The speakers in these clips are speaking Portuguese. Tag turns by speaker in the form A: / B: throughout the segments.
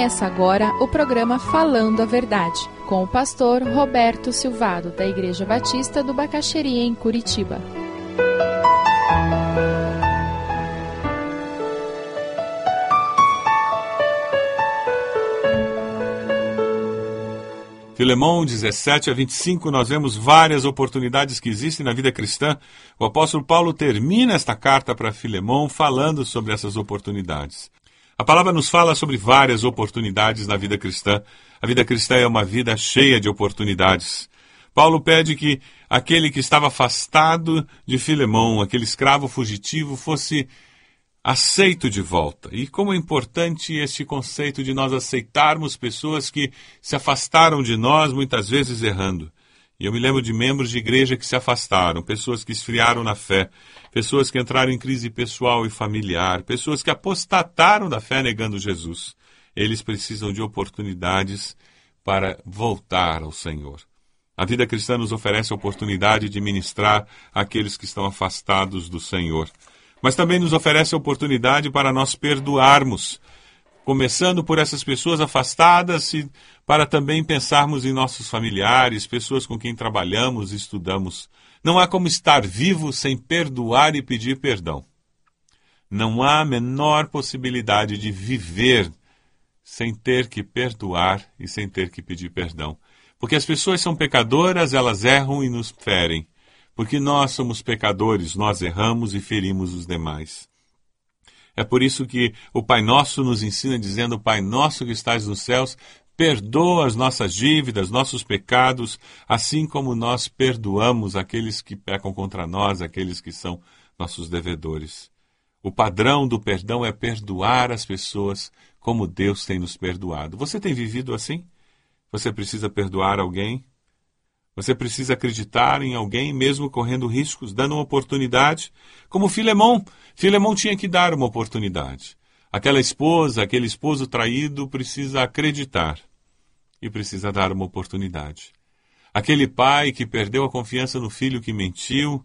A: Começa agora o programa Falando a Verdade, com o pastor Roberto Silvado, da Igreja Batista do Bacaxeria, em Curitiba.
B: Filemão 17 a 25, nós vemos várias oportunidades que existem na vida cristã. O apóstolo Paulo termina esta carta para Filemão falando sobre essas oportunidades. A palavra nos fala sobre várias oportunidades na vida cristã. A vida cristã é uma vida cheia de oportunidades. Paulo pede que aquele que estava afastado de Filemão, aquele escravo fugitivo, fosse aceito de volta. E como é importante este conceito de nós aceitarmos pessoas que se afastaram de nós, muitas vezes errando. E eu me lembro de membros de igreja que se afastaram, pessoas que esfriaram na fé, pessoas que entraram em crise pessoal e familiar, pessoas que apostataram da fé negando Jesus. Eles precisam de oportunidades para voltar ao Senhor. A vida cristã nos oferece a oportunidade de ministrar àqueles que estão afastados do Senhor mas também nos oferece a oportunidade para nós perdoarmos, começando por essas pessoas afastadas e para também pensarmos em nossos familiares, pessoas com quem trabalhamos e estudamos. Não há como estar vivo sem perdoar e pedir perdão. Não há a menor possibilidade de viver sem ter que perdoar e sem ter que pedir perdão. Porque as pessoas são pecadoras, elas erram e nos ferem porque nós somos pecadores, nós erramos e ferimos os demais. É por isso que o Pai Nosso nos ensina dizendo: Pai Nosso que estás nos céus, perdoa as nossas dívidas, nossos pecados, assim como nós perdoamos aqueles que pecam contra nós, aqueles que são nossos devedores. O padrão do perdão é perdoar as pessoas como Deus tem nos perdoado. Você tem vivido assim? Você precisa perdoar alguém? Você precisa acreditar em alguém, mesmo correndo riscos, dando uma oportunidade. Como Filemão. Filemão tinha que dar uma oportunidade. Aquela esposa, aquele esposo traído precisa acreditar e precisa dar uma oportunidade. Aquele pai que perdeu a confiança no filho que mentiu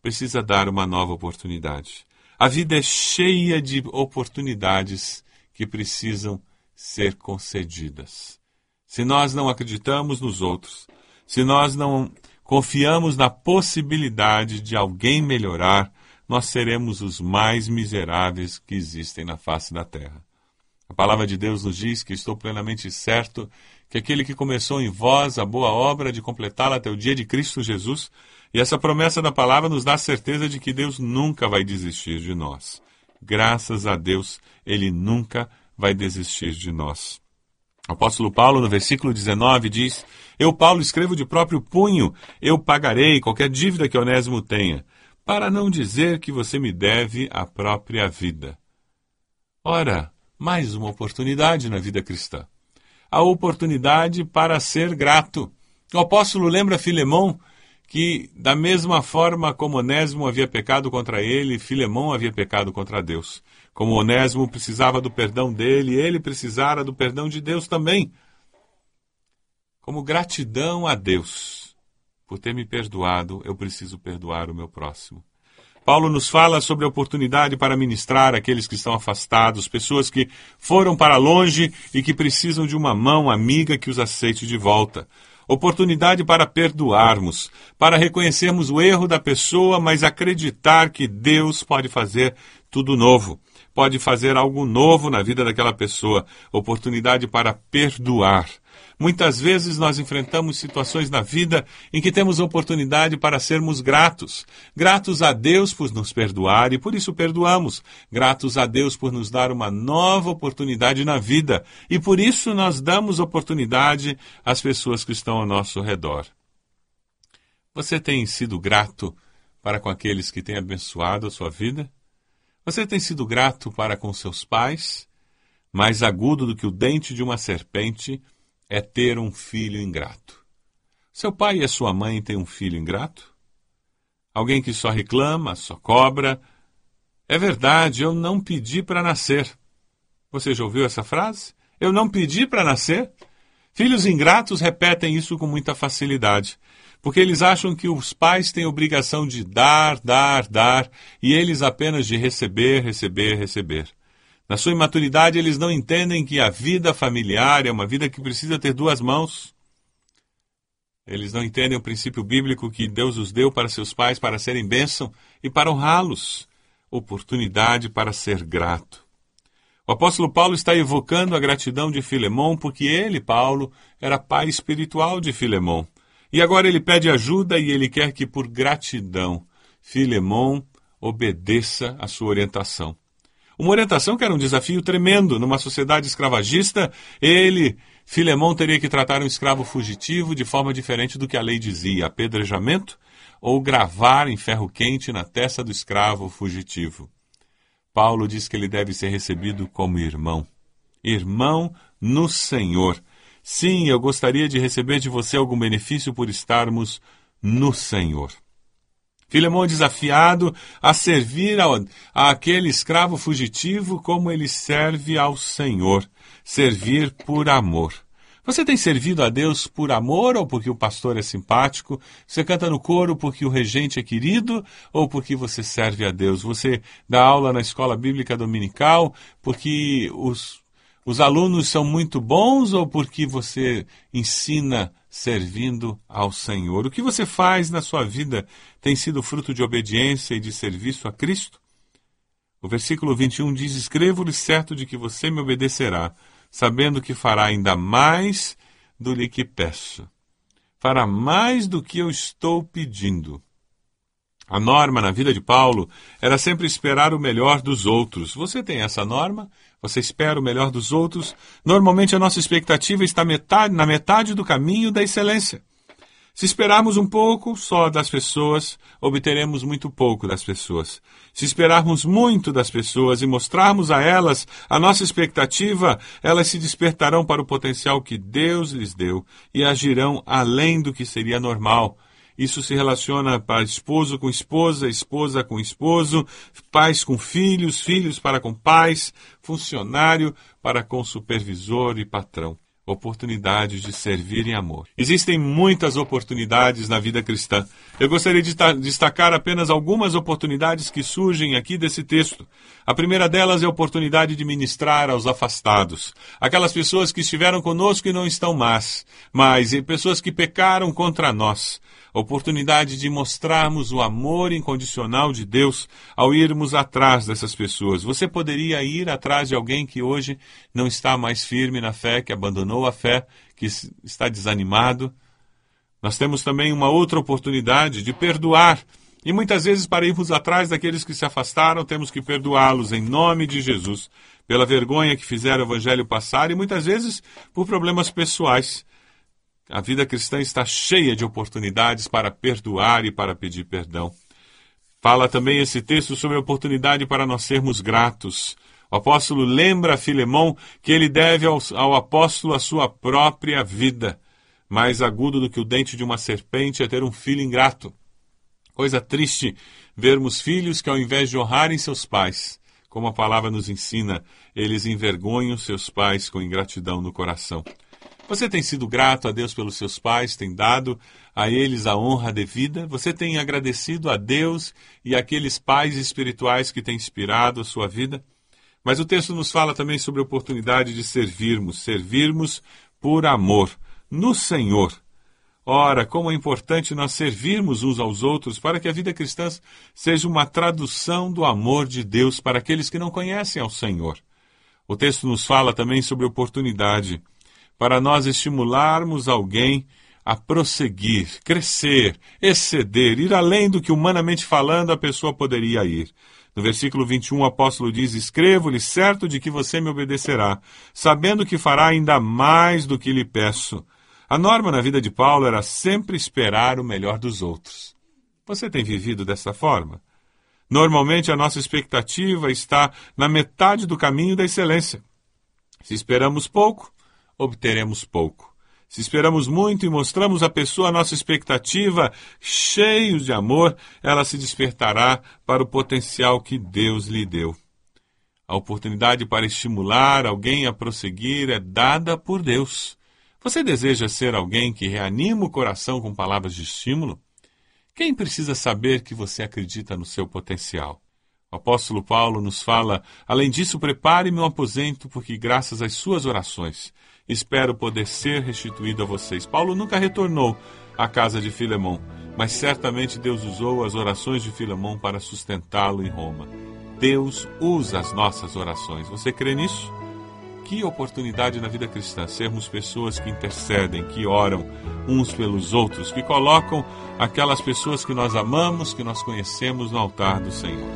B: precisa dar uma nova oportunidade. A vida é cheia de oportunidades que precisam ser concedidas. Se nós não acreditamos nos outros, se nós não confiamos na possibilidade de alguém melhorar, nós seremos os mais miseráveis que existem na face da terra. A palavra de Deus nos diz que estou plenamente certo que aquele que começou em vós a boa obra de completá-la até o dia de Cristo Jesus, e essa promessa da palavra nos dá a certeza de que Deus nunca vai desistir de nós. Graças a Deus, Ele nunca vai desistir de nós. O apóstolo Paulo, no versículo 19, diz: Eu, Paulo, escrevo de próprio punho, eu pagarei qualquer dívida que Onésimo tenha, para não dizer que você me deve a própria vida. Ora, mais uma oportunidade na vida cristã. A oportunidade para ser grato. O apóstolo lembra Filemão que, da mesma forma como Onésimo havia pecado contra ele, Filemão havia pecado contra Deus. Como Onésimo precisava do perdão dele, ele precisara do perdão de Deus também. Como gratidão a Deus por ter me perdoado, eu preciso perdoar o meu próximo. Paulo nos fala sobre a oportunidade para ministrar aqueles que estão afastados, pessoas que foram para longe e que precisam de uma mão amiga que os aceite de volta oportunidade para perdoarmos, para reconhecermos o erro da pessoa, mas acreditar que Deus pode fazer tudo novo, pode fazer algo novo na vida daquela pessoa, oportunidade para perdoar. Muitas vezes nós enfrentamos situações na vida em que temos oportunidade para sermos gratos. Gratos a Deus por nos perdoar e por isso perdoamos. Gratos a Deus por nos dar uma nova oportunidade na vida e por isso nós damos oportunidade às pessoas que estão ao nosso redor. Você tem sido grato para com aqueles que têm abençoado a sua vida? Você tem sido grato para com seus pais? Mais agudo do que o dente de uma serpente é ter um filho ingrato. Seu pai e sua mãe têm um filho ingrato? Alguém que só reclama, só cobra. É verdade, eu não pedi para nascer. Você já ouviu essa frase? Eu não pedi para nascer? Filhos ingratos repetem isso com muita facilidade, porque eles acham que os pais têm obrigação de dar, dar, dar, e eles apenas de receber, receber, receber. Na sua imaturidade, eles não entendem que a vida familiar é uma vida que precisa ter duas mãos. Eles não entendem o princípio bíblico que Deus os deu para seus pais para serem bênção e para honrá-los oportunidade para ser grato. O apóstolo Paulo está evocando a gratidão de Filemão porque ele, Paulo, era pai espiritual de Filemão. E agora ele pede ajuda e ele quer que, por gratidão, Filemão obedeça à sua orientação. Uma orientação que era um desafio tremendo. Numa sociedade escravagista, ele, Filemão, teria que tratar um escravo fugitivo de forma diferente do que a lei dizia: apedrejamento ou gravar em ferro quente na testa do escravo fugitivo. Paulo diz que ele deve ser recebido como irmão. Irmão no Senhor. Sim, eu gostaria de receber de você algum benefício por estarmos no Senhor. Filemão é desafiado a servir aquele escravo fugitivo como ele serve ao Senhor, servir por amor. Você tem servido a Deus por amor ou porque o pastor é simpático? Você canta no coro porque o regente é querido ou porque você serve a Deus? Você dá aula na escola bíblica dominical porque os, os alunos são muito bons ou porque você ensina servindo ao Senhor? O que você faz na sua vida tem sido fruto de obediência e de serviço a Cristo? O versículo 21 diz: Escrevo-lhe certo de que você me obedecerá sabendo que fará ainda mais do que peço. Fará mais do que eu estou pedindo. A norma na vida de Paulo era sempre esperar o melhor dos outros. Você tem essa norma? Você espera o melhor dos outros? Normalmente a nossa expectativa está metade, na metade do caminho da excelência. Se esperarmos um pouco só das pessoas, obteremos muito pouco das pessoas. Se esperarmos muito das pessoas e mostrarmos a elas a nossa expectativa, elas se despertarão para o potencial que Deus lhes deu e agirão além do que seria normal. Isso se relaciona para esposo com esposa, esposa com esposo, pais com filhos, filhos para com pais, funcionário para com supervisor e patrão oportunidades de servir em amor. Existem muitas oportunidades na vida cristã. Eu gostaria de destacar apenas algumas oportunidades que surgem aqui desse texto. A primeira delas é a oportunidade de ministrar aos afastados, aquelas pessoas que estiveram conosco e não estão mais, mas pessoas que pecaram contra nós oportunidade de mostrarmos o amor incondicional de Deus ao irmos atrás dessas pessoas. Você poderia ir atrás de alguém que hoje não está mais firme na fé, que abandonou a fé, que está desanimado. Nós temos também uma outra oportunidade de perdoar. E muitas vezes, para irmos atrás daqueles que se afastaram, temos que perdoá-los em nome de Jesus, pela vergonha que fizeram o evangelho passar e muitas vezes por problemas pessoais. A vida cristã está cheia de oportunidades para perdoar e para pedir perdão. Fala também esse texto sobre a oportunidade para nós sermos gratos. O apóstolo lembra a Filemão que ele deve ao, ao apóstolo a sua própria vida. Mais agudo do que o dente de uma serpente é ter um filho ingrato. Coisa triste vermos filhos que, ao invés de honrarem seus pais, como a palavra nos ensina, eles envergonham seus pais com ingratidão no coração. Você tem sido grato a Deus pelos seus pais, tem dado a eles a honra devida? Você tem agradecido a Deus e aqueles pais espirituais que têm inspirado a sua vida? Mas o texto nos fala também sobre a oportunidade de servirmos, servirmos por amor, no Senhor. Ora, como é importante nós servirmos uns aos outros para que a vida cristã seja uma tradução do amor de Deus para aqueles que não conhecem ao Senhor. O texto nos fala também sobre oportunidade para nós estimularmos alguém a prosseguir, crescer, exceder, ir além do que humanamente falando a pessoa poderia ir. No versículo 21, o apóstolo diz: Escrevo-lhe certo de que você me obedecerá, sabendo que fará ainda mais do que lhe peço. A norma na vida de Paulo era sempre esperar o melhor dos outros. Você tem vivido dessa forma? Normalmente a nossa expectativa está na metade do caminho da excelência. Se esperamos pouco, obteremos pouco. Se esperamos muito e mostramos à pessoa a nossa expectativa, cheios de amor, ela se despertará para o potencial que Deus lhe deu. A oportunidade para estimular alguém a prosseguir é dada por Deus. Você deseja ser alguém que reanima o coração com palavras de estímulo? Quem precisa saber que você acredita no seu potencial? O apóstolo Paulo nos fala: além disso, prepare meu aposento, porque graças às suas orações espero poder ser restituído a vocês. Paulo nunca retornou à casa de Filemão, mas certamente Deus usou as orações de Filemão para sustentá-lo em Roma. Deus usa as nossas orações. Você crê nisso? Que oportunidade na vida cristã sermos pessoas que intercedem, que oram uns pelos outros, que colocam aquelas pessoas que nós amamos, que nós conhecemos no altar do Senhor.